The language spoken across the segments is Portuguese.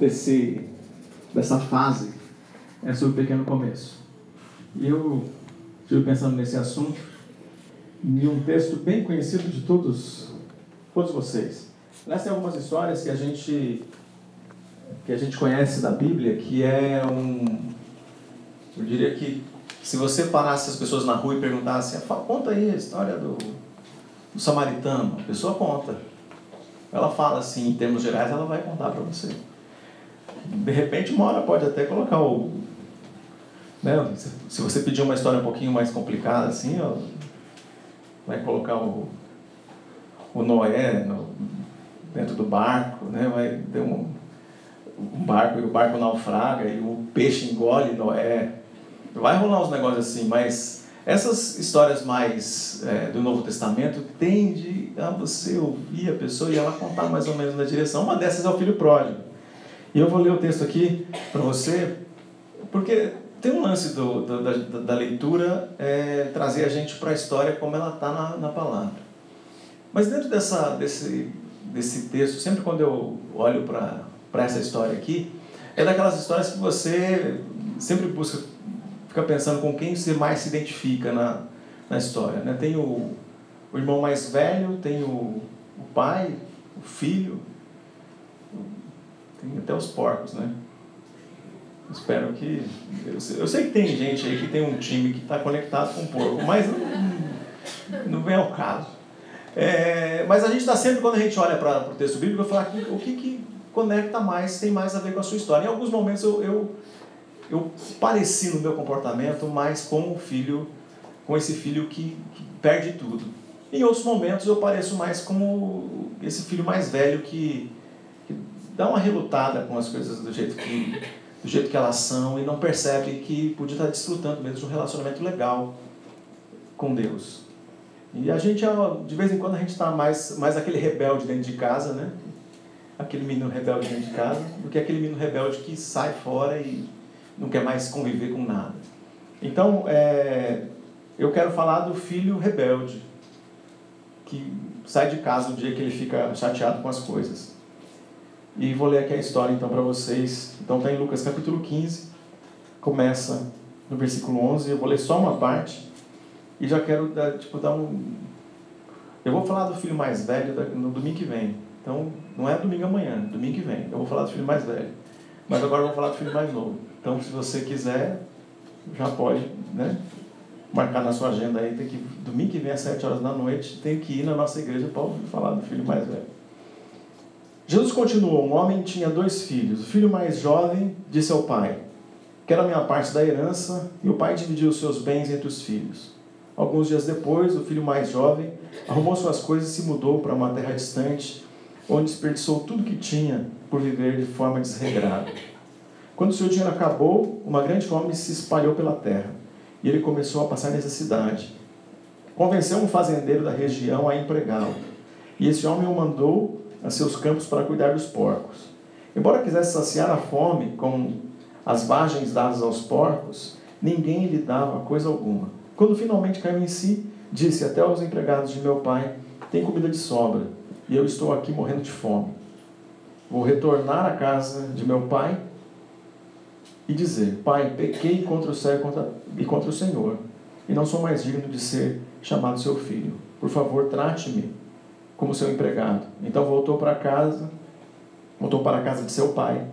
desse, dessa fase é sobre o pequeno começo. E eu estive pensando nesse assunto em um texto bem conhecido de todos, todos vocês. Aliás, tem algumas histórias que a gente que a gente conhece da Bíblia, que é um eu diria que se você parasse as pessoas na rua e perguntasse, conta aí a história do, do samaritano, a pessoa conta. Ela fala assim, em termos gerais, ela vai contar para você. De repente, uma hora pode até colocar o. Né, se você pedir uma história um pouquinho mais complicada, assim, ó, vai colocar o, o Noé no, dentro do barco, né, vai ter um, um barco e o barco naufraga e o peixe engole Noé. Vai rolar uns negócios assim, mas essas histórias mais é, do Novo Testamento tende a você ouvir a pessoa e ela contar mais ou menos na direção. Uma dessas é o filho pródigo. E eu vou ler o texto aqui para você, porque tem um lance do, do da, da, leitura é, trazer a gente para a história como ela está na, na palavra. Mas dentro dessa, desse, desse texto, sempre quando eu olho para essa história aqui, é daquelas histórias que você sempre busca fica pensando com quem você mais se identifica na, na história. Né? Tem o, o irmão mais velho, tem o, o pai, o filho, tem até os porcos, né? Espero que. Eu sei, eu sei que tem gente aí que tem um time que está conectado com o porco, mas não, não vem ao caso. É, mas a gente está sempre, quando a gente olha para o texto bíblico, falar aqui, o que, que conecta mais, tem mais a ver com a sua história. Em alguns momentos eu, eu eu pareci no meu comportamento mais com o filho, com esse filho que, que perde tudo. Em outros momentos eu pareço mais como esse filho mais velho que, que dá uma relutada com as coisas do jeito que do jeito que elas são e não percebe que podia estar desfrutando mesmo de um relacionamento legal com Deus. E a gente, de vez em quando, a gente está mais, mais aquele rebelde dentro de casa, né? Aquele menino rebelde dentro de casa, do que aquele menino rebelde que sai fora e não quer mais conviver com nada. Então, é, eu quero falar do filho rebelde, que sai de casa no dia que ele fica chateado com as coisas. E vou ler aqui a história então para vocês. Então está em Lucas capítulo 15, começa no versículo 11. Eu vou ler só uma parte e já quero dar, tipo, dar um. Eu vou falar do filho mais velho no domingo que vem. Então não é domingo amanhã, domingo que vem. Eu vou falar do filho mais velho. Mas agora eu vou falar do filho mais novo. Então, se você quiser, já pode né, marcar na sua agenda aí. Tem que, domingo que vem, às 7 horas da noite, tem que ir na nossa igreja para falar do filho mais velho. Jesus continuou: Um homem tinha dois filhos. O filho mais jovem disse ao pai: Quero a minha parte da herança. E o pai dividiu os seus bens entre os filhos. Alguns dias depois, o filho mais jovem arrumou suas coisas e se mudou para uma terra distante, onde desperdiçou tudo que tinha por viver de forma desregrada. Quando seu dinheiro acabou, uma grande fome se espalhou pela terra e ele começou a passar necessidade. Convenceu um fazendeiro da região a empregá-lo. E esse homem o mandou a seus campos para cuidar dos porcos. Embora quisesse saciar a fome com as vagens dadas aos porcos, ninguém lhe dava coisa alguma. Quando finalmente caiu em si, disse até aos empregados de meu pai: Tem comida de sobra, e eu estou aqui morrendo de fome. Vou retornar à casa de meu pai e dizer: Pai, pequei contra o céu e contra, o Senhor, e não sou mais digno de ser chamado seu filho. Por favor, trate-me como seu empregado. Então voltou para casa, voltou para a casa de seu pai.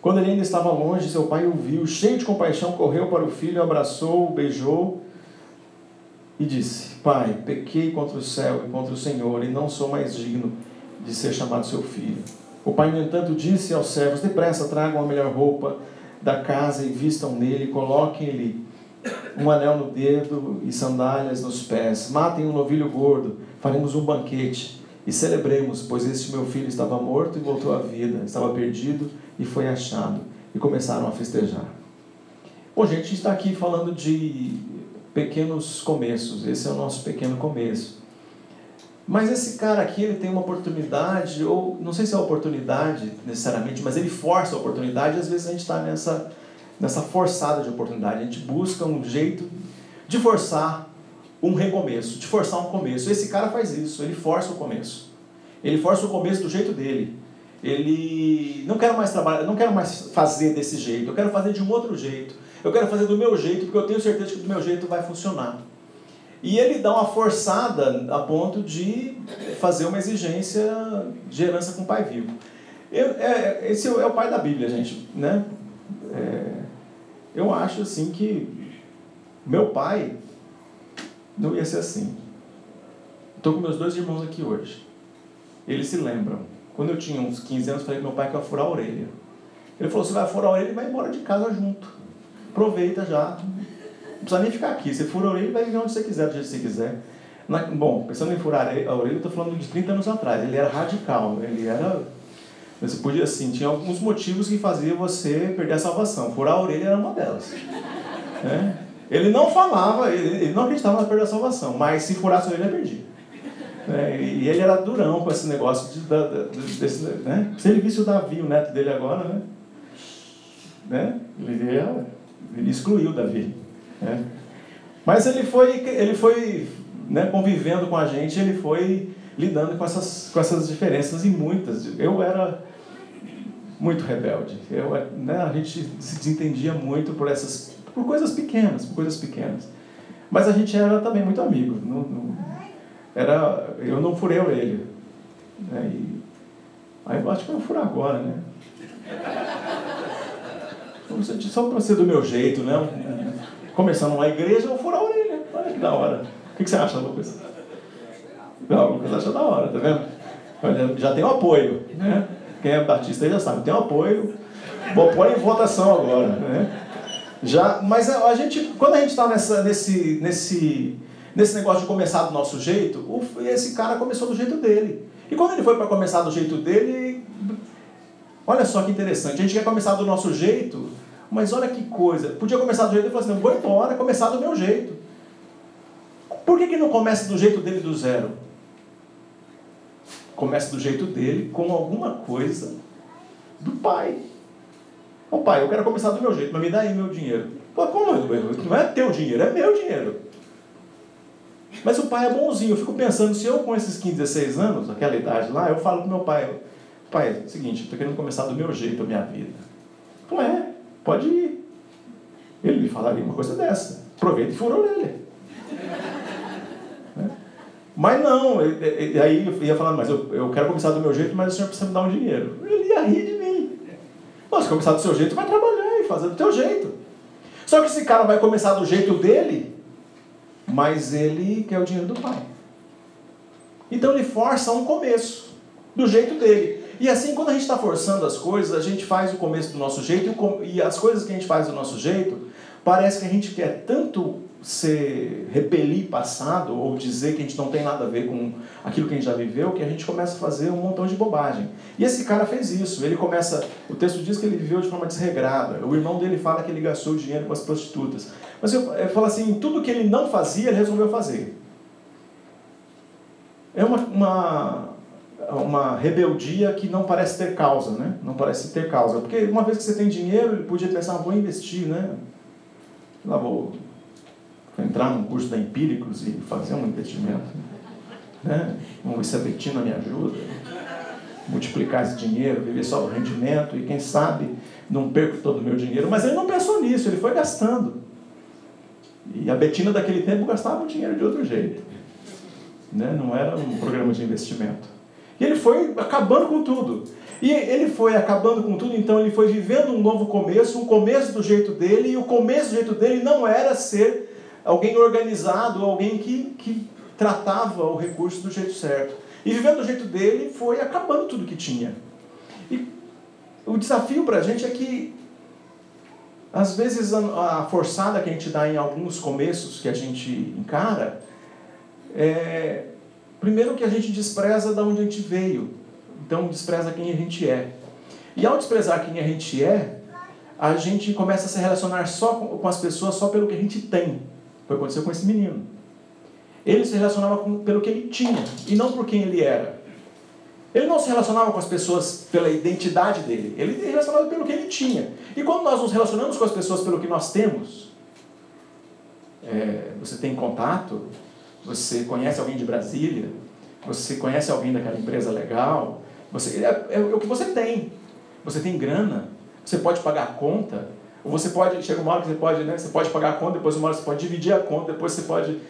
Quando ele ainda estava longe, seu pai o viu, cheio de compaixão, correu para o filho, abraçou, beijou e disse: Pai, pequei contra o céu e contra o Senhor, e não sou mais digno de ser chamado seu filho. O pai, no entanto, disse aos servos: Depressa, tragam a melhor roupa da casa e vistam nele, coloquem-lhe um anel no dedo e sandálias nos pés. Matem um novilho gordo, faremos um banquete e celebremos, pois este meu filho estava morto e voltou à vida, estava perdido e foi achado. E começaram a festejar. Bom, gente, a gente está aqui falando de pequenos começos. Esse é o nosso pequeno começo. Mas esse cara aqui, ele tem uma oportunidade, ou não sei se é oportunidade necessariamente, mas ele força a oportunidade e às vezes a gente está nessa, nessa forçada de oportunidade. A gente busca um jeito de forçar um recomeço, de forçar um começo. Esse cara faz isso, ele força o começo. Ele força o começo do jeito dele. ele não quero mais trabalhar, não quero mais fazer desse jeito, eu quero fazer de um outro jeito. Eu quero fazer do meu jeito, porque eu tenho certeza que do meu jeito vai funcionar. E ele dá uma forçada a ponto de fazer uma exigência de herança com o pai vivo. Eu, é, esse é o pai da Bíblia, gente. Né? É, eu acho assim que meu pai não ia ser assim. Estou com meus dois irmãos aqui hoje. Eles se lembram. Quando eu tinha uns 15 anos, falei com meu pai que eu ia furar a orelha. Ele falou: você vai furar a orelha e vai embora de casa junto. Aproveita já. Não precisa nem ficar aqui. Você fura a orelha e vai viver onde você quiser, do jeito que você quiser. Na, bom, pensando em furar a orelha, eu estou falando de 30 anos atrás. Ele era radical. Ele era. Você podia, assim, tinha alguns motivos que faziam você perder a salvação. Furar a orelha era uma delas. Né? Ele não falava, ele, ele não acreditava na perda da salvação, mas se furasse a orelha, perdia. É, e ele era durão com esse negócio de, de, desse, né? Se ele visse o Davi, o neto dele agora, né? né? Ele, ele excluiu o Davi. Né? Mas ele foi, ele foi né, convivendo com a gente, ele foi lidando com essas, com essas diferenças e muitas. Eu era muito rebelde. Eu, né, a gente se desentendia muito por essas por coisas pequenas, por coisas pequenas. Mas a gente era também muito amigo. Não, não, era, eu não furei a orelha. Né? E, aí eu acho que eu furar agora, né? Só para ser do meu jeito, né? Começando uma igreja, eu furar a orelha. Olha que da hora. O que você acha, Lucas? Não, o Lucas acha da hora, tá vendo? Olha, já tem um apoio, né? Quem é batista já sabe, tem um apoio. Vou pôr em votação agora, né? Já, mas a, gente, quando a gente está nesse, nesse nesse negócio de começar do nosso jeito, o, esse cara começou do jeito dele. E quando ele foi para começar do jeito dele, olha só que interessante, a gente quer começar do nosso jeito, mas olha que coisa, podia começar do jeito dele e falar assim, vou embora, começar do meu jeito. Por que, que não começa do jeito dele do zero? Começa do jeito dele com alguma coisa do pai. Ô pai, eu quero começar do meu jeito, mas me dá aí meu dinheiro. Pô, como? Não é teu dinheiro, é meu dinheiro. Mas o pai é bonzinho. Eu fico pensando, se eu com esses 15, 16 anos, aquela idade lá, eu falo pro meu pai, pai, é seguinte, estou querendo começar do meu jeito a minha vida. Não é, pode ir. Ele me falaria uma coisa dessa. Aproveita e fura a orelha. né? Mas não, aí eu ia falando, mas eu, eu quero começar do meu jeito, mas o senhor precisa me dar um dinheiro. Ele ia rir de. Mas começar do seu jeito, vai trabalhar e fazer do teu jeito. Só que esse cara vai começar do jeito dele, mas ele quer o dinheiro do pai. Então ele força um começo, do jeito dele. E assim, quando a gente está forçando as coisas, a gente faz o começo do nosso jeito, e as coisas que a gente faz do nosso jeito, parece que a gente quer tanto ser repelir passado ou dizer que a gente não tem nada a ver com aquilo que a gente já viveu, que a gente começa a fazer um montão de bobagem. E esse cara fez isso. Ele começa, o texto diz que ele viveu de forma desregrada. O irmão dele fala que ele gastou dinheiro com as prostitutas. Mas eu, eu falo assim, tudo que ele não fazia, ele resolveu fazer. É uma, uma, uma rebeldia que não parece ter causa, né? Não parece ter causa. Porque uma vez que você tem dinheiro, ele podia pensar, ah, vou investir, né? Lá vou entrar num curso da Empíricos e fazer um investimento. Né? Vamos ver se a Betina me ajuda. Multiplicar esse dinheiro, viver só do rendimento e quem sabe não perco todo o meu dinheiro. Mas ele não pensou nisso, ele foi gastando. E a Betina daquele tempo gastava o dinheiro de outro jeito. Né? Não era um programa de investimento. E ele foi acabando com tudo. E ele foi acabando com tudo, então ele foi vivendo um novo começo, um começo do jeito dele, e o começo do jeito dele não era ser alguém organizado, alguém que, que tratava o recurso do jeito certo. E vivendo do jeito dele, foi acabando tudo que tinha. E o desafio para a gente é que, às vezes, a forçada que a gente dá em alguns começos que a gente encara, é, primeiro que a gente despreza de onde a gente veio, então despreza quem a gente é. E ao desprezar quem a gente é, a gente começa a se relacionar só com, com as pessoas só pelo que a gente tem. Foi o que aconteceu com esse menino. Ele se relacionava com, pelo que ele tinha e não por quem ele era. Ele não se relacionava com as pessoas pela identidade dele, ele se relacionava pelo que ele tinha. E quando nós nos relacionamos com as pessoas pelo que nós temos, é, você tem contato, você conhece alguém de Brasília, você conhece alguém daquela empresa legal, Você, é, é, o que você tem. Você tem grana, você pode pagar a conta, você pode, chega uma hora que você pode, né, você pode pagar a conta, depois uma hora você pode dividir a conta, depois você pode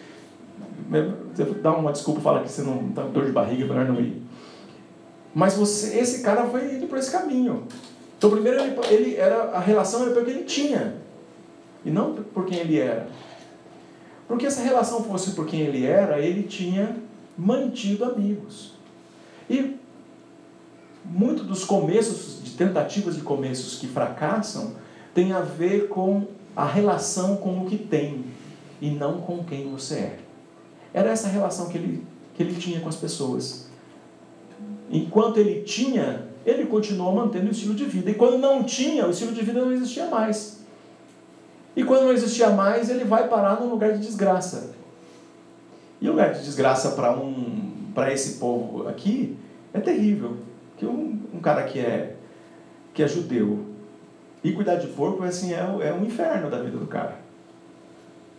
você dá uma desculpa, fala que você não está com dor de barriga, melhor não ir. Mas você, esse cara foi indo por esse caminho. Então, primeiro, ele, ele era, a relação era pelo que ele tinha, e não por quem ele era. Porque essa relação fosse por quem ele era, ele tinha mantido amigos. E muito dos começos, de tentativas de começos que fracassam, tem a ver com a relação com o que tem e não com quem você é. Era essa relação que ele, que ele tinha com as pessoas. Enquanto ele tinha, ele continuou mantendo o estilo de vida. E quando não tinha, o estilo de vida não existia mais. E quando não existia mais, ele vai parar num lugar de desgraça. E o lugar de desgraça para um, esse povo aqui é terrível. Que um, um cara que é, que é judeu e cuidar de porco assim, é, é um inferno da vida do cara.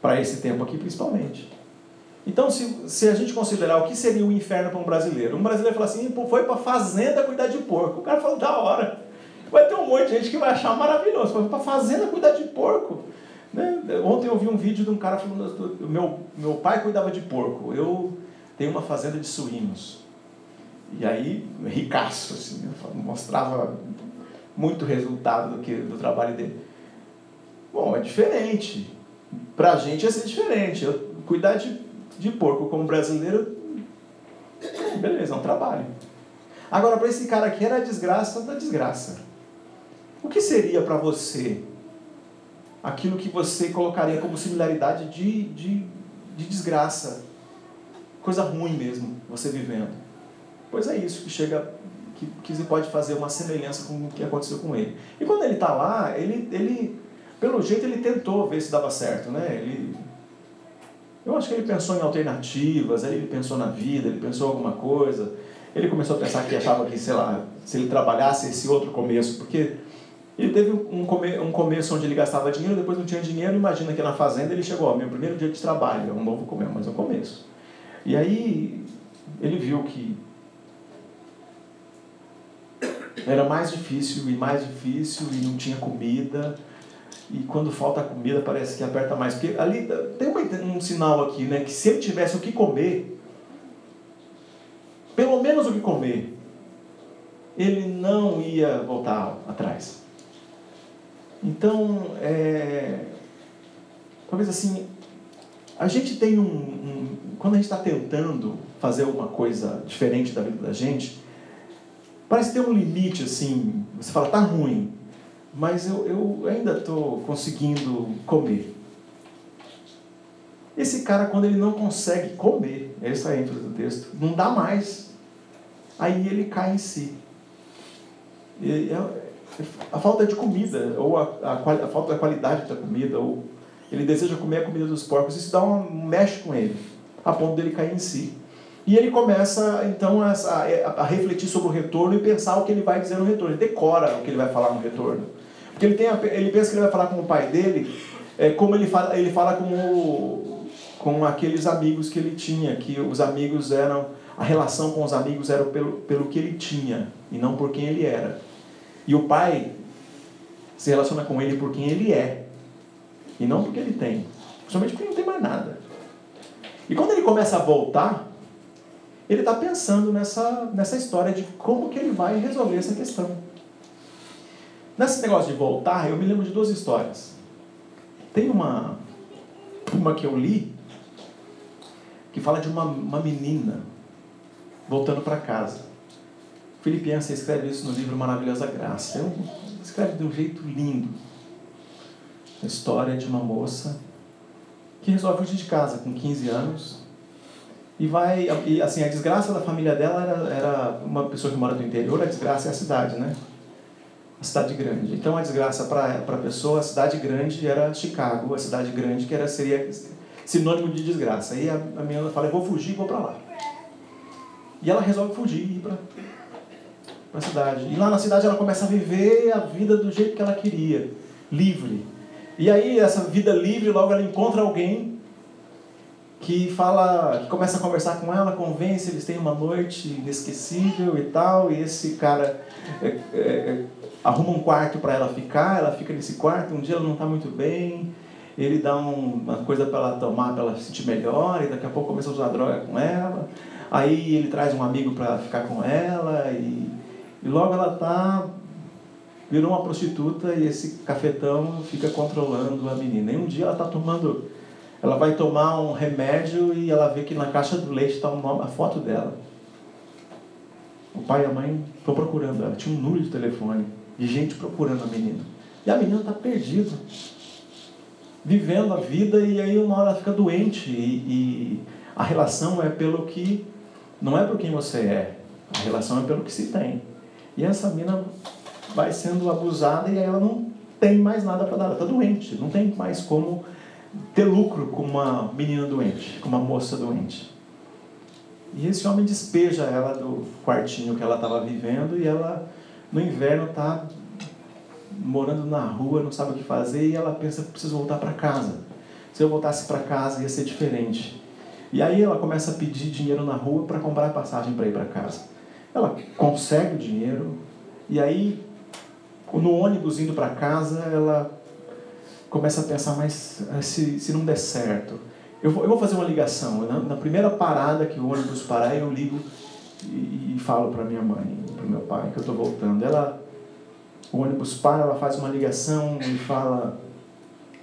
Para esse tempo aqui, principalmente. Então, se, se a gente considerar o que seria o inferno para um brasileiro, um brasileiro fala assim, foi para fazenda cuidar de porco. O cara falou, da hora. Vai ter um monte de gente que vai achar maravilhoso. Foi para fazenda cuidar de porco. Né? Ontem eu vi um vídeo de um cara falando, meu, meu pai cuidava de porco, eu tenho uma fazenda de suínos. E aí, ricaço, assim, mostrava muito resultado do, que, do trabalho dele. Bom, é diferente. Para a gente ia ser diferente. Eu, cuidar de de porco como brasileiro, beleza, é um trabalho. Agora, para esse cara aqui era desgraça da desgraça. O que seria para você aquilo que você colocaria como similaridade de, de, de desgraça? Coisa ruim mesmo, você vivendo. Pois é isso que chega, que, que você pode fazer uma semelhança com o que aconteceu com ele. E quando ele está lá, ele, ele, pelo jeito, ele tentou ver se dava certo, né? Ele eu acho que ele pensou em alternativas, ele pensou na vida, ele pensou em alguma coisa. Ele começou a pensar que achava que, sei lá, se ele trabalhasse esse outro começo, porque ele teve um, come, um começo onde ele gastava dinheiro, depois não tinha dinheiro, imagina que na fazenda ele chegou, ó, meu primeiro dia de trabalho, é um novo começo, mas é um começo. E aí ele viu que era mais difícil e mais difícil e não tinha comida e quando falta comida parece que aperta mais. Porque ali tem um sinal aqui, né? Que se ele tivesse o que comer, pelo menos o que comer, ele não ia voltar atrás. Então, é, talvez assim, a gente tem um, um quando a gente está tentando fazer alguma coisa diferente da vida da gente, parece ter um limite assim. Você fala, tá ruim, mas eu, eu ainda estou conseguindo comer. Esse cara, quando ele não consegue comer, essa é a ênfase do texto, não dá mais. Aí ele cai em si. E, é, a falta de comida, ou a, a, a, falta da qualidade da comida, ou ele deseja comer a comida dos porcos, isso dá um mexe com ele, a ponto dele cair em si. E ele começa, então, a, a, a, refletir sobre o retorno e pensar o que ele vai dizer no retorno. Ele decora o que ele vai falar no retorno. Porque ele, tem a, ele pensa que ele vai falar com o pai dele, é, como ele fala, ele fala com, o, com aqueles amigos que ele tinha, que os amigos eram, a relação com os amigos era pelo, pelo que ele tinha, e não por quem ele era. E o pai se relaciona com ele por quem ele é, e não porque ele tem. Principalmente porque não tem mais nada. E quando ele começa a voltar, ele está pensando nessa, nessa história de como que ele vai resolver essa questão. Nesse negócio de voltar, eu me lembro de duas histórias. Tem uma, uma que eu li que fala de uma, uma menina voltando para casa. Filipenses escreve isso no livro Maravilhosa Graça. Eu, escreve de um jeito lindo. A história de uma moça que resolve fugir de casa com 15 anos e vai. E assim, a desgraça da família dela era, era uma pessoa que mora no interior, a desgraça é a cidade, né? a cidade grande. Então a desgraça para a pessoa, a cidade grande era Chicago, a cidade grande que era seria sinônimo de desgraça. Aí a, a menina fala, eu vou fugir, vou para lá. E ela resolve fugir e ir para a cidade. E lá na cidade ela começa a viver a vida do jeito que ela queria, livre. E aí essa vida livre, logo ela encontra alguém que fala, que começa a conversar com ela, convence, eles têm uma noite inesquecível e tal, e esse cara é, é, é arruma um quarto para ela ficar, ela fica nesse quarto, um dia ela não está muito bem, ele dá um, uma coisa para ela tomar, para ela se sentir melhor, e daqui a pouco começa a usar droga com ela, aí ele traz um amigo para ficar com ela, e, e logo ela está virou uma prostituta e esse cafetão fica controlando a menina. E um dia ela está tomando, ela vai tomar um remédio e ela vê que na caixa do leite está a foto dela. O pai e a mãe estão procurando ela. Tinha um número de telefone de gente procurando a menina. E a menina está perdida, vivendo a vida e aí uma hora ela fica doente e, e a relação é pelo que não é por quem você é, a relação é pelo que se tem. E essa menina vai sendo abusada e aí ela não tem mais nada para dar, ela está doente, não tem mais como ter lucro com uma menina doente, com uma moça doente. E esse homem despeja ela do quartinho que ela estava vivendo e ela, no inverno, está morando na rua, não sabe o que fazer e ela pensa precisa voltar para casa. Se eu voltasse para casa ia ser diferente. E aí ela começa a pedir dinheiro na rua para comprar passagem para ir para casa. Ela consegue o dinheiro e aí no ônibus indo para casa, ela começa a pensar, mas eh, se, se não der certo, eu vou, eu vou fazer uma ligação. Na, na primeira parada que o ônibus parar, eu ligo e, e falo para minha mãe, para meu pai, que eu estou voltando. Ela, o ônibus para, ela faz uma ligação e fala,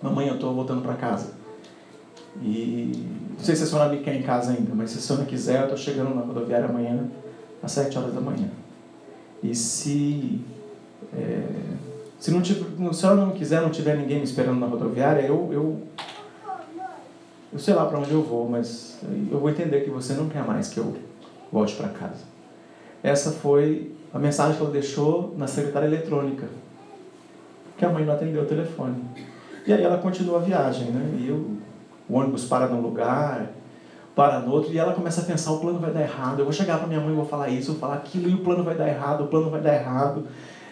mamãe, eu estou voltando para casa. E não sei se a senhora me quer em casa ainda, mas se a senhora quiser, eu estou chegando na rodoviária amanhã, às sete horas da manhã. E se é, se, não tiver, se a senhora não quiser, não tiver ninguém me esperando na rodoviária, eu, eu, eu sei lá para onde eu vou, mas eu vou entender que você não quer mais que eu volte para casa. Essa foi a mensagem que ela deixou na secretária eletrônica, que a mãe não atendeu o telefone. E aí ela continua a viagem, né? E o ônibus para num lugar, para no outro, e ela começa a pensar, o plano vai dar errado, eu vou chegar para minha mãe e vou falar isso, vou falar aquilo, e o plano vai dar errado, o plano vai dar errado.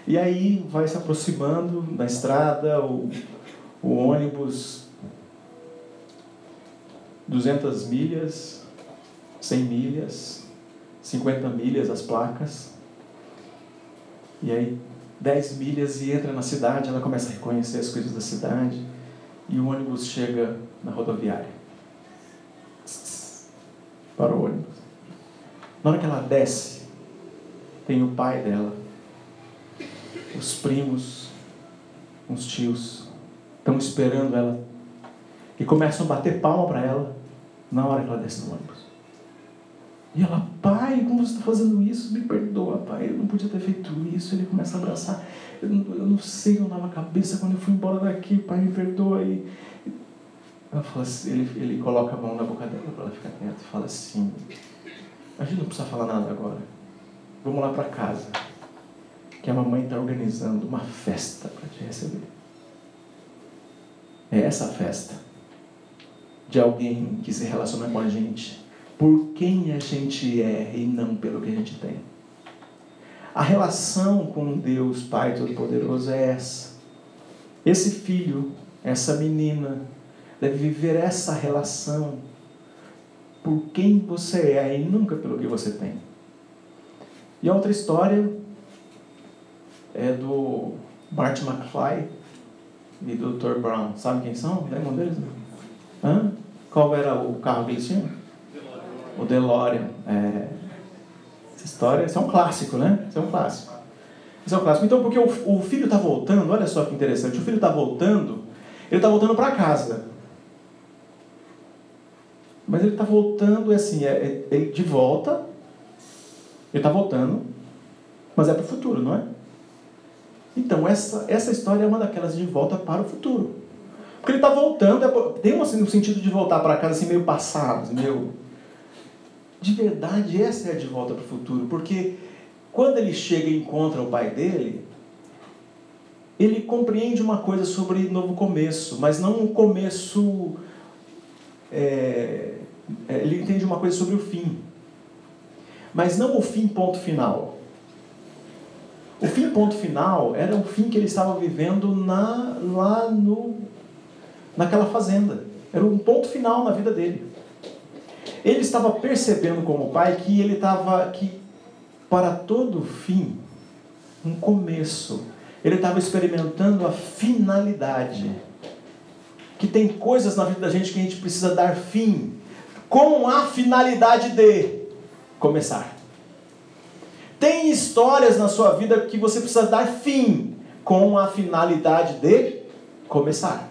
E aí vai se aproximando da estrada, o, o ônibus, 200 milhas, 100 milhas, 50 milhas as placas. E aí 10 milhas e entra na cidade, ela começa a reconhecer as coisas da cidade. E o ônibus chega na rodoviária. Para o ônibus. Na hora que ela desce, tem o pai dela os primos, os tios, estão esperando ela e começam a bater palma para ela na hora que ela desce no ônibus. E ela, pai, como você está fazendo isso? Me perdoa, pai, eu não podia ter feito isso. Ele começa a abraçar. Eu não, eu não sei, eu dava a cabeça quando eu fui embora daqui, pai, me perdoa. E ela fala assim, ele, ele coloca a mão na boca dela para ela ficar quieta e fala assim: A gente não precisa falar nada agora. Vamos lá para casa que a mamãe está organizando uma festa para te receber. É essa festa de alguém que se relaciona com a gente por quem a gente é e não pelo que a gente tem. A relação com Deus Pai Todo-Poderoso é essa. Esse filho, essa menina, deve viver essa relação por quem você é e nunca pelo que você tem. E outra história é do Bart McFly e do Dr. Brown. Sabe quem são? Lembram deles? Hã? Qual era o carro que eles tinham? O DeLorean. É... Essa história, isso é um clássico, né? Isso é um clássico. Isso é um clássico. Então, porque o, o filho está voltando, olha só que interessante, o filho está voltando, ele está voltando para casa. Mas ele está voltando, é assim, é, é, de volta, ele está voltando, mas é para o futuro, não é? Então, essa, essa história é uma daquelas de volta para o futuro. Porque ele está voltando, é, tem um, assim, um sentido de voltar para casa assim, meio passado, assim, meio. De verdade, essa é a de volta para o futuro. Porque quando ele chega e encontra o pai dele, ele compreende uma coisa sobre novo começo, mas não um começo. É, é ele entende uma coisa sobre o fim. Mas não o fim, ponto final. O fim ponto final era o fim que ele estava vivendo na, lá no, naquela fazenda. Era um ponto final na vida dele. Ele estava percebendo como pai que ele estava que para todo fim um começo. Ele estava experimentando a finalidade. Que tem coisas na vida da gente que a gente precisa dar fim com a finalidade de começar. Tem histórias na sua vida que você precisa dar fim com a finalidade de começar.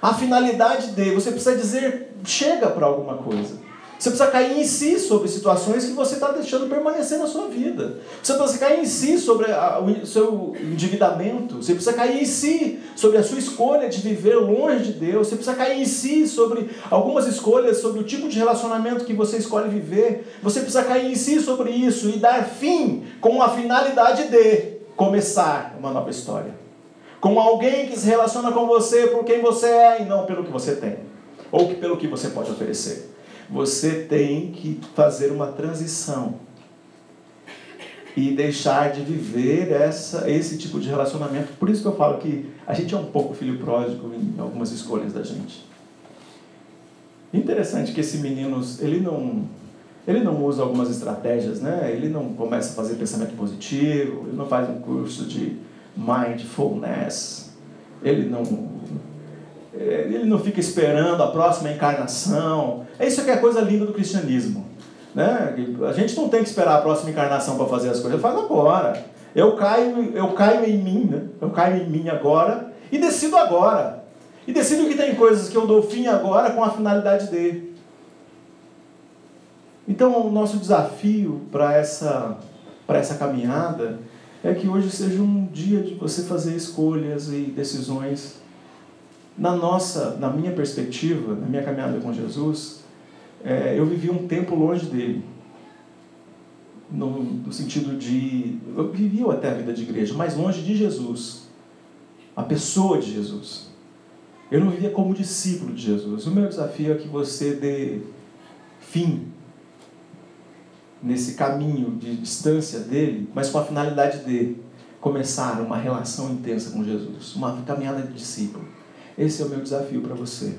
A finalidade de você precisa dizer chega para alguma coisa. Você precisa cair em si sobre situações que você está deixando permanecer na sua vida. Você precisa cair em si sobre a, o seu endividamento. Você precisa cair em si sobre a sua escolha de viver longe de Deus. Você precisa cair em si sobre algumas escolhas, sobre o tipo de relacionamento que você escolhe viver. Você precisa cair em si sobre isso e dar fim com a finalidade de começar uma nova história. Com alguém que se relaciona com você por quem você é e não pelo que você tem. Ou pelo que você pode oferecer você tem que fazer uma transição e deixar de viver essa, esse tipo de relacionamento. Por isso que eu falo que a gente é um pouco filho pródigo em algumas escolhas da gente. Interessante que esse menino, ele não, ele não usa algumas estratégias, né? Ele não começa a fazer pensamento positivo, ele não faz um curso de mindfulness, ele não ele não fica esperando a próxima encarnação. É isso que é a coisa linda do cristianismo. Né? A gente não tem que esperar a próxima encarnação para fazer as coisas, faz agora. Eu caio, eu caio em mim, né? eu caio em mim agora e decido agora. E decido que tem coisas que eu dou fim agora com a finalidade de. Então, o nosso desafio para essa, essa caminhada é que hoje seja um dia de você fazer escolhas e decisões na nossa, na minha perspectiva, na minha caminhada com Jesus, é, eu vivi um tempo longe dele. No, no, sentido de. Eu vivi até a vida de igreja, mas longe de Jesus. A pessoa de Jesus. Eu não vivia como discípulo de Jesus. O meu desafio é que você dê fim nesse caminho de distância dele, mas com a finalidade de começar uma relação intensa com Jesus, uma caminhada de discípulo. Esse é o meu desafio para você.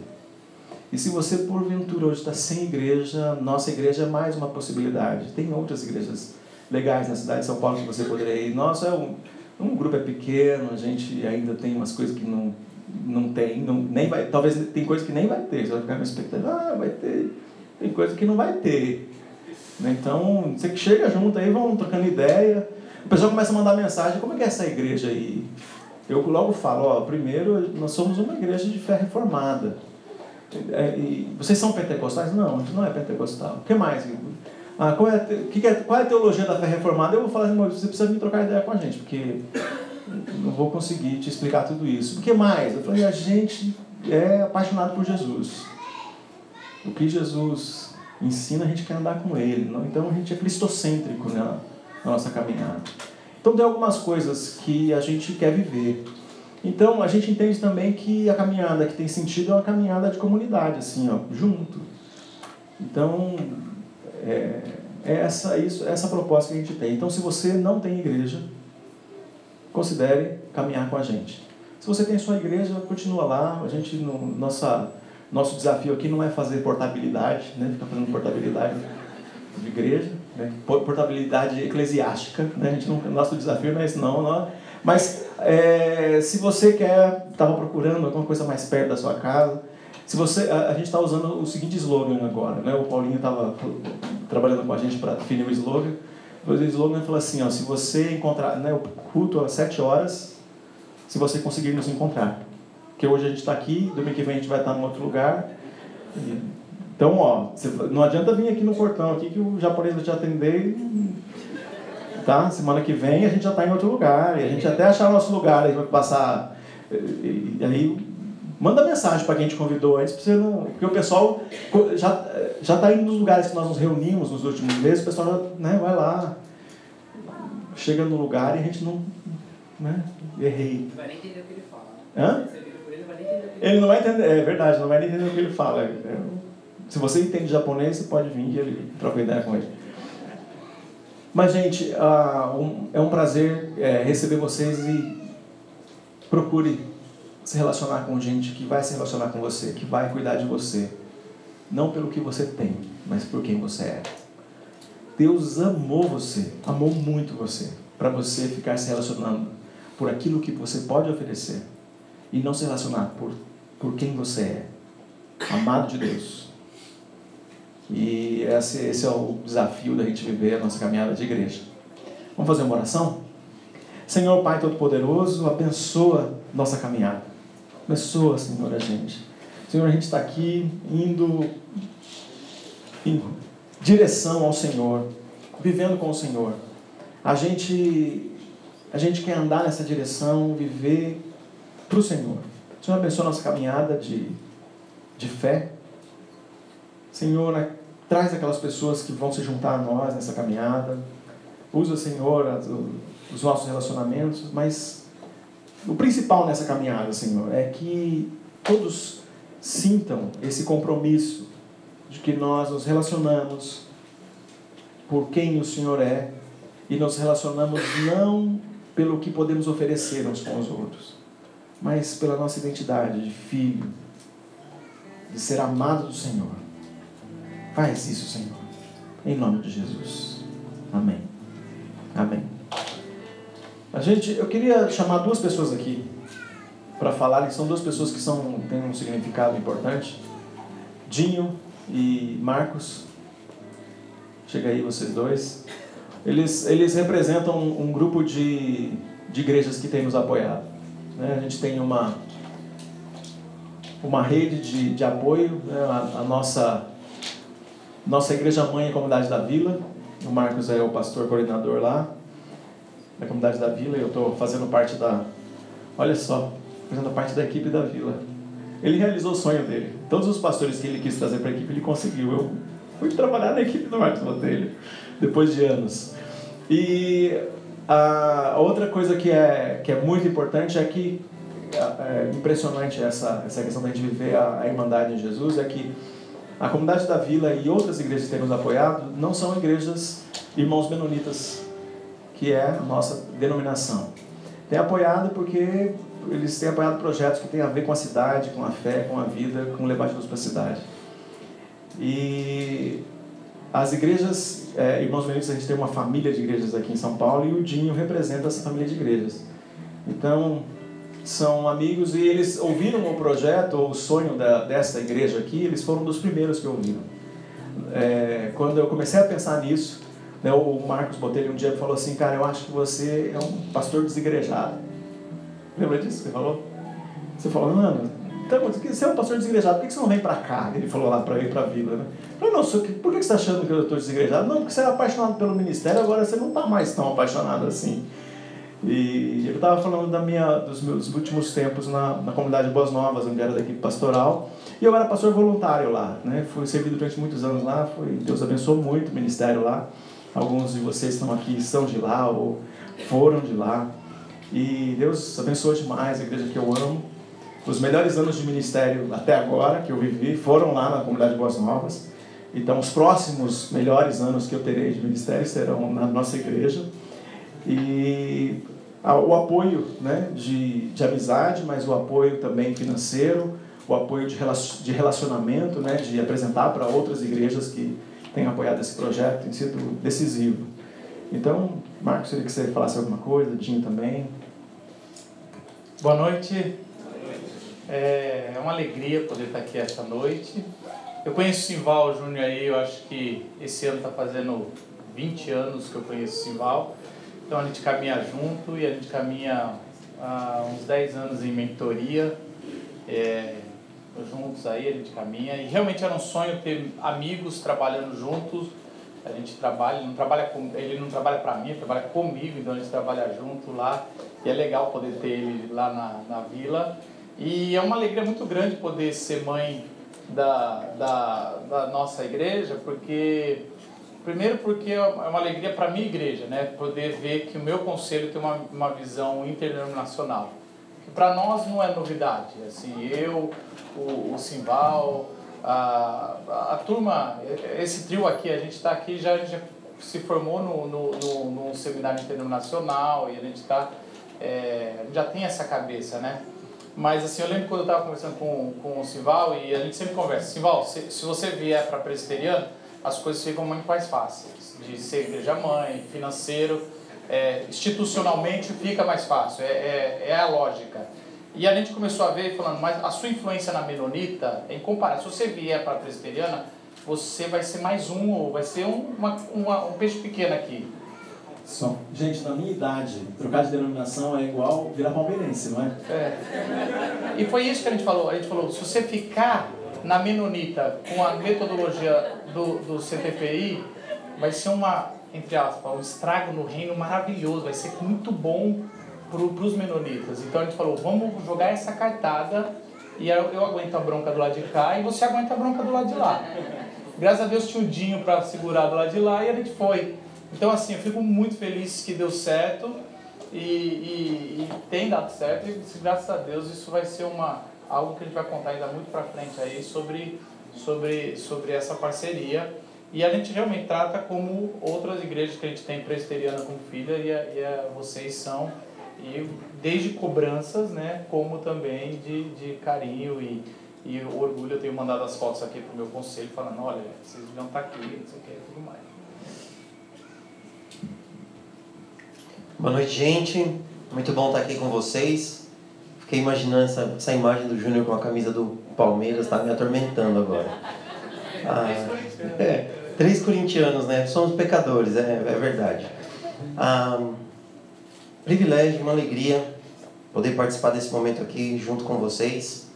E se você, porventura, hoje está sem igreja, nossa igreja é mais uma possibilidade. Tem outras igrejas legais na cidade de São Paulo que você poderia ir. Nossa, é um, um grupo é pequeno, a gente ainda tem umas coisas que não, não tem, não, nem vai, talvez tem coisas que nem vai ter. Você vai ficar com expectativa, ah, vai ter. Tem coisa que não vai ter. Né? Então, você que chega junto aí, vão trocando ideia. O pessoal começa a mandar mensagem, como é que é essa igreja aí? Eu logo falo, ó, primeiro, nós somos uma igreja de fé reformada. É, e vocês são pentecostais? Não, a gente não é pentecostal. O que mais? Ah, qual, é a, que é, qual é a teologia da fé reformada? Eu vou falar assim, você precisa vir trocar ideia com a gente, porque não vou conseguir te explicar tudo isso. O que mais? Eu falei, a gente é apaixonado por Jesus. O que Jesus ensina, a gente quer andar com Ele. Não? Então a gente é cristocêntrico né, na nossa caminhada. Então tem algumas coisas que a gente quer viver. Então a gente entende também que a caminhada que tem sentido é uma caminhada de comunidade, assim, ó, junto. Então é, é essa isso, essa proposta que a gente tem. Então se você não tem igreja, considere caminhar com a gente. Se você tem sua igreja, continua lá. A gente no, nossa nosso desafio aqui não é fazer portabilidade, né? Ficar fazendo portabilidade de igreja né? portabilidade eclesiástica. Né? A gente não, nosso desafio não é esse, não. não. Mas é, se você quer, estava procurando alguma coisa mais perto da sua casa, se você, a, a gente está usando o seguinte slogan agora, né? O Paulinho estava trabalhando com a gente para definir o slogan. O slogan falou assim, ó, se você encontrar, né, o culto às sete horas, se você conseguir nos encontrar. Porque hoje a gente está aqui, domingo que vem a gente vai estar em outro lugar. E então, ó, não adianta vir aqui no portão aqui que o japonês vai te atender. Tá? Semana que vem a gente já está em outro lugar. E a gente até achar o nosso lugar, aí vai passar. E, aí manda mensagem para quem te convidou antes, você não, porque o pessoal já já está indo nos lugares que nós nos reunimos nos últimos meses, o pessoal né, vai lá, chega no lugar e a gente não, né, errei. Não vai nem entender o que ele fala. Né? Hã? Ele não vai entender, é verdade, não vai entender o que ele fala. É, se você entende japonês, você pode vir e ele troca ideia com ele. Mas, gente, um, é um prazer é, receber vocês e procure se relacionar com gente que vai se relacionar com você, que vai cuidar de você. não pelo que você tem, mas por quem você é. Deus amou você, amou muito você, para você ficar se relacionando por aquilo que você pode oferecer e não se relacionar por, por quem você é, amado de Deus. E esse, esse é o desafio da gente viver a nossa caminhada de igreja. Vamos fazer uma oração? Senhor Pai Todo-Poderoso, abençoa nossa caminhada. Abençoa, Senhor, a gente. Senhor, a gente está aqui indo em direção ao Senhor, vivendo com o Senhor. A gente, a gente quer andar nessa direção, viver para o Senhor. Senhor, abençoa nossa caminhada de, de fé. Senhor, né, traz aquelas pessoas que vão se juntar a nós nessa caminhada. Usa, Senhor, os nossos relacionamentos, mas o principal nessa caminhada, Senhor, é que todos sintam esse compromisso de que nós nos relacionamos por quem o Senhor é e nos relacionamos não pelo que podemos oferecer uns com os outros, mas pela nossa identidade de filho, de ser amado do Senhor. Faz isso, Senhor, em nome de Jesus. Amém. Amém. A gente, eu queria chamar duas pessoas aqui para falar, são duas pessoas que são, têm um significado importante. Dinho e Marcos. Chega aí vocês dois. Eles, eles representam um, um grupo de, de igrejas que tem nos apoiado. Né? A gente tem uma, uma rede de, de apoio, né? a, a, nossa, nossa igreja mãe é a Comunidade da Vila. O Marcos é o pastor coordenador lá, da Comunidade da Vila, eu estou fazendo parte da. Olha só, fazendo parte da equipe da Vila. Ele realizou o sonho dele. Todos os pastores que ele quis trazer para a equipe, ele conseguiu. Eu fui trabalhar na equipe do Marcos Botelho, depois de anos. E a outra coisa que é, que é muito importante é que é, é impressionante essa, essa questão da gente viver a, a Irmandade em Jesus é que a comunidade da vila e outras igrejas que têm nos apoiado não são igrejas irmãos menonitas, que é a nossa denominação. Tem apoiado porque eles têm apoiado projetos que têm a ver com a cidade, com a fé, com a vida, com levar Jesus para a cidade. E as igrejas, é, irmãos meninos, a gente tem uma família de igrejas aqui em São Paulo e o Dinho representa essa família de igrejas. Então, são amigos e eles ouviram o projeto ou o sonho da, dessa igreja aqui, eles foram dos primeiros que ouviram. É, quando eu comecei a pensar nisso, né, o Marcos Botelho um dia falou assim, cara, eu acho que você é um pastor desigrejado. Lembra disso que você falou? Você falou, mano, então, você é um pastor desigrejado, por que você não vem para cá? Ele falou lá para ir para a vila. Né? Eu falei, não, por que você está achando que eu estou desigrejado? Não, porque você é apaixonado pelo ministério, agora você não está mais tão apaixonado assim. E eu estava falando da minha, dos meus últimos tempos na, na comunidade Boas Novas, onde era da equipe pastoral. E eu era pastor voluntário lá, né? Fui servido durante muitos anos lá, foi, Deus abençoou muito o ministério lá. Alguns de vocês estão aqui, são de lá ou foram de lá. E Deus abençoou demais a igreja que eu amo. Os melhores anos de ministério até agora que eu vivi foram lá na comunidade Boas Novas. Então, os próximos melhores anos que eu terei de ministério serão na nossa igreja. E o apoio né, de, de amizade, mas o apoio também financeiro, o apoio de relacionamento, né, de apresentar para outras igrejas que têm apoiado esse projeto, tem sido decisivo. Então, Marcos, queria que você falasse alguma coisa, Dinho também. Boa noite. É, é uma alegria poder estar aqui esta noite. Eu conheço o Simval Júnior aí, eu acho que esse ano está fazendo 20 anos que eu conheço o Simval. Então a gente caminha junto e a gente caminha há uns 10 anos em mentoria. É, juntos aí, a gente caminha. E realmente era um sonho ter amigos trabalhando juntos. A gente trabalha, ele não trabalha com, ele não trabalha para mim, ele trabalha comigo, então a gente trabalha junto lá. E é legal poder ter ele lá na, na vila. E é uma alegria muito grande poder ser mãe da, da, da nossa igreja, porque primeiro porque é uma alegria para a minha igreja, né? Poder ver que o meu conselho tem uma, uma visão interdenominacional. Que para nós não é novidade. Assim, eu, o, o Simval, a, a, turma, esse trio aqui, a gente está aqui, já, já se formou no, no, no, no seminário interdenominacional e a gente está é, já tem essa cabeça, né? Mas assim, eu lembro quando eu estava conversando com, com o Sival e a gente sempre conversa. Sival, se, se você vier para presbiteriano, as coisas ficam muito mais fáceis. De ser igreja-mãe, financeiro, é, institucionalmente fica mais fácil. É, é, é, a lógica. E a gente começou a ver falando, mas a sua influência na menonita, em comparação, se você vier para a presbiteriana, você vai ser mais um, ou vai ser um, uma, uma, um peixe pequeno aqui. Só. Gente, na minha idade, trocar de denominação é igual virar palmeirense, não é? É. E foi isso que a gente falou. A gente falou, se você ficar na Menonita com a metodologia do, do CTPI, vai ser uma, entre aspas, um estrago no reino maravilhoso, vai ser muito bom para os menonitas. Então a gente falou, vamos jogar essa cartada e eu, eu aguento a bronca do lado de cá e você aguenta a bronca do lado de lá. Graças a Deus tinha um Dinho para segurar do lado de lá e a gente foi. Então, assim, eu fico muito feliz que deu certo e, e, e tem dado certo e graças a Deus isso vai ser uma, algo que a gente vai contar ainda muito para frente aí sobre, sobre, sobre essa parceria. E a gente realmente trata como outras igrejas que a gente tem presbiteriana como filha e, a, e a, vocês são, e desde cobranças, né, como também de, de carinho e, e orgulho. Eu tenho mandado as fotos aqui para o meu conselho falando, olha, vocês deviam estar aqui, não sei o que, tudo mais. Boa noite, gente. Muito bom estar aqui com vocês. Fiquei imaginando essa, essa imagem do Júnior com a camisa do Palmeiras, está me atormentando agora. Ah, é, três corintianos, né? Somos pecadores, é, é verdade. Ah, privilégio, uma alegria poder participar desse momento aqui junto com vocês.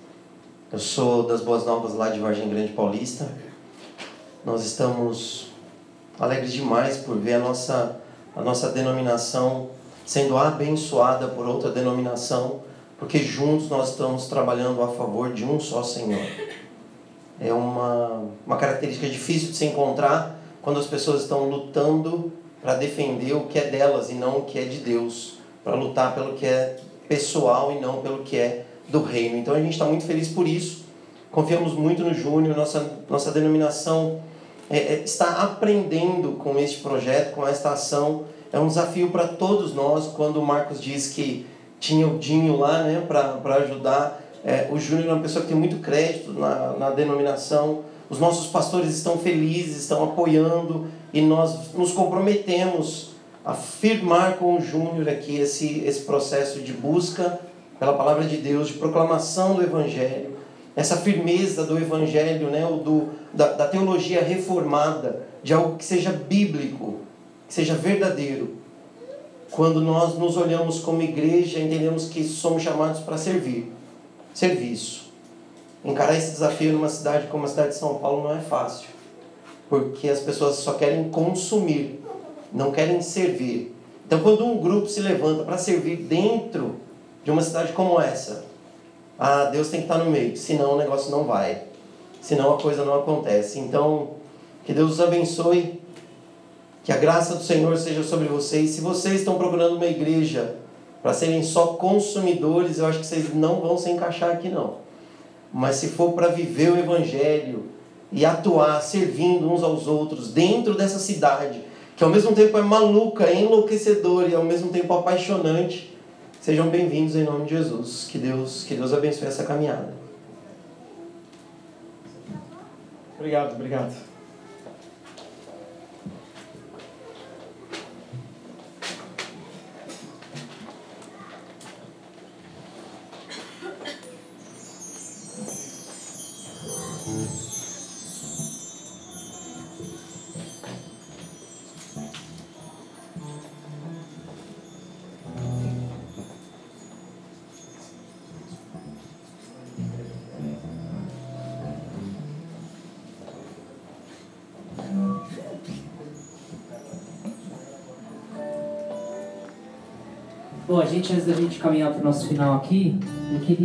Eu sou das Boas Novas lá de Vargem Grande Paulista. Nós estamos alegres demais por ver a nossa, a nossa denominação sendo abençoada por outra denominação, porque juntos nós estamos trabalhando a favor de um só Senhor. É uma, uma característica difícil de se encontrar quando as pessoas estão lutando para defender o que é delas e não o que é de Deus, para lutar pelo que é pessoal e não pelo que é do reino. Então a gente está muito feliz por isso. Confiamos muito no Júnior, nossa, nossa denominação é, é, está aprendendo com este projeto, com esta ação é um desafio para todos nós quando o Marcos diz que tinha o Dinho lá né, para ajudar. É, o Júnior é uma pessoa que tem muito crédito na, na denominação. Os nossos pastores estão felizes, estão apoiando e nós nos comprometemos a firmar com o Júnior aqui esse, esse processo de busca pela palavra de Deus, de proclamação do Evangelho, essa firmeza do Evangelho, né, do, da, da teologia reformada, de algo que seja bíblico, que seja verdadeiro. Quando nós nos olhamos como igreja, entendemos que somos chamados para servir. Serviço. Encarar esse desafio numa cidade como a cidade de São Paulo não é fácil. Porque as pessoas só querem consumir, não querem servir. Então, quando um grupo se levanta para servir dentro de uma cidade como essa, ah, Deus tem que estar no meio, senão o negócio não vai. Senão a coisa não acontece. Então, que Deus os abençoe que a graça do Senhor seja sobre vocês. Se vocês estão procurando uma igreja para serem só consumidores, eu acho que vocês não vão se encaixar aqui não. Mas se for para viver o evangelho e atuar servindo uns aos outros dentro dessa cidade, que ao mesmo tempo é maluca, é enlouquecedora e ao mesmo tempo apaixonante, sejam bem-vindos em nome de Jesus. Que Deus, que Deus abençoe essa caminhada. Obrigado, obrigado. Gente, antes da gente caminhar para o nosso final aqui, eu queria